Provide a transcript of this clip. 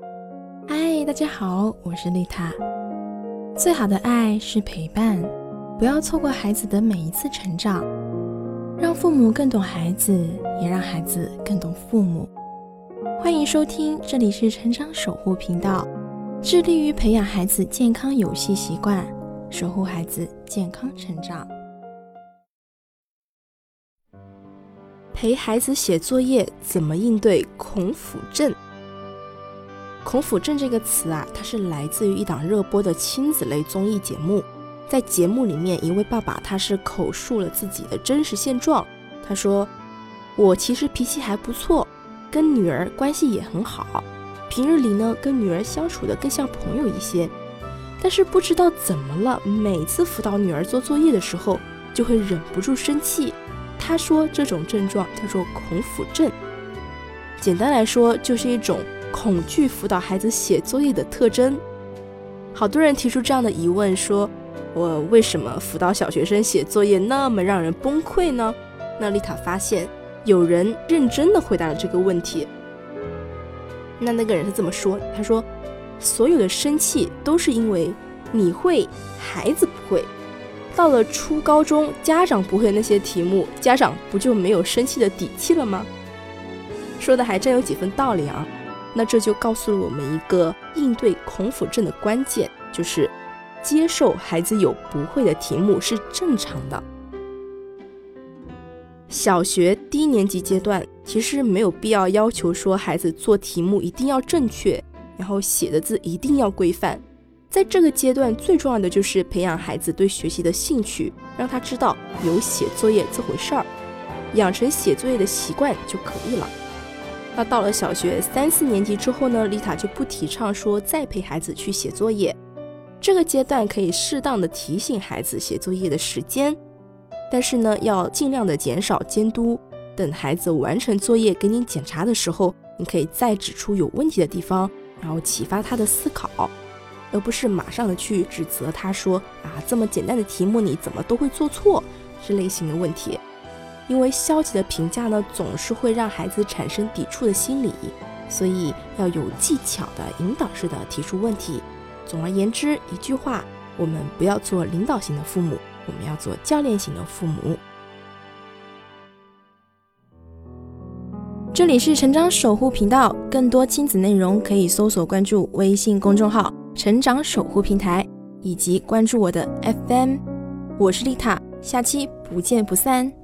嗨，大家好，我是丽塔。最好的爱是陪伴，不要错过孩子的每一次成长，让父母更懂孩子，也让孩子更懂父母。欢迎收听，这里是成长守护频道，致力于培养孩子健康游戏习惯，守护孩子健康成长。陪孩子写作业，怎么应对恐辅症？恐辅症这个词啊，它是来自于一档热播的亲子类综艺节目。在节目里面，一位爸爸他是口述了自己的真实现状。他说：“我其实脾气还不错，跟女儿关系也很好，平日里呢跟女儿相处的更像朋友一些。但是不知道怎么了，每次辅导女儿做作业的时候，就会忍不住生气。”他说这种症状叫做恐辅症。简单来说，就是一种。恐惧辅导孩子写作业的特征，好多人提出这样的疑问：说我为什么辅导小学生写作业那么让人崩溃呢？那丽塔发现有人认真的回答了这个问题。那那个人是这么说：他说，所有的生气都是因为你会，孩子不会。到了初高中，家长不会那些题目，家长不就没有生气的底气了吗？说的还真有几分道理啊。那这就告诉了我们一个应对恐辅症的关键，就是接受孩子有不会的题目是正常的。小学低年级阶段其实没有必要要求说孩子做题目一定要正确，然后写的字一定要规范。在这个阶段，最重要的就是培养孩子对学习的兴趣，让他知道有写作业这回事儿，养成写作业的习惯就可以了。那到了小学三四年级之后呢，丽塔就不提倡说再陪孩子去写作业。这个阶段可以适当的提醒孩子写作业的时间，但是呢，要尽量的减少监督。等孩子完成作业给你检查的时候，你可以再指出有问题的地方，然后启发他的思考，而不是马上的去指责他说啊，这么简单的题目你怎么都会做错这类型的问题。因为消极的评价呢，总是会让孩子产生抵触的心理，所以要有技巧的引导式的提出问题。总而言之，一句话，我们不要做领导型的父母，我们要做教练型的父母。这里是成长守护频道，更多亲子内容可以搜索关注微信公众号“成长守护平台”，以及关注我的 FM。我是丽塔，下期不见不散。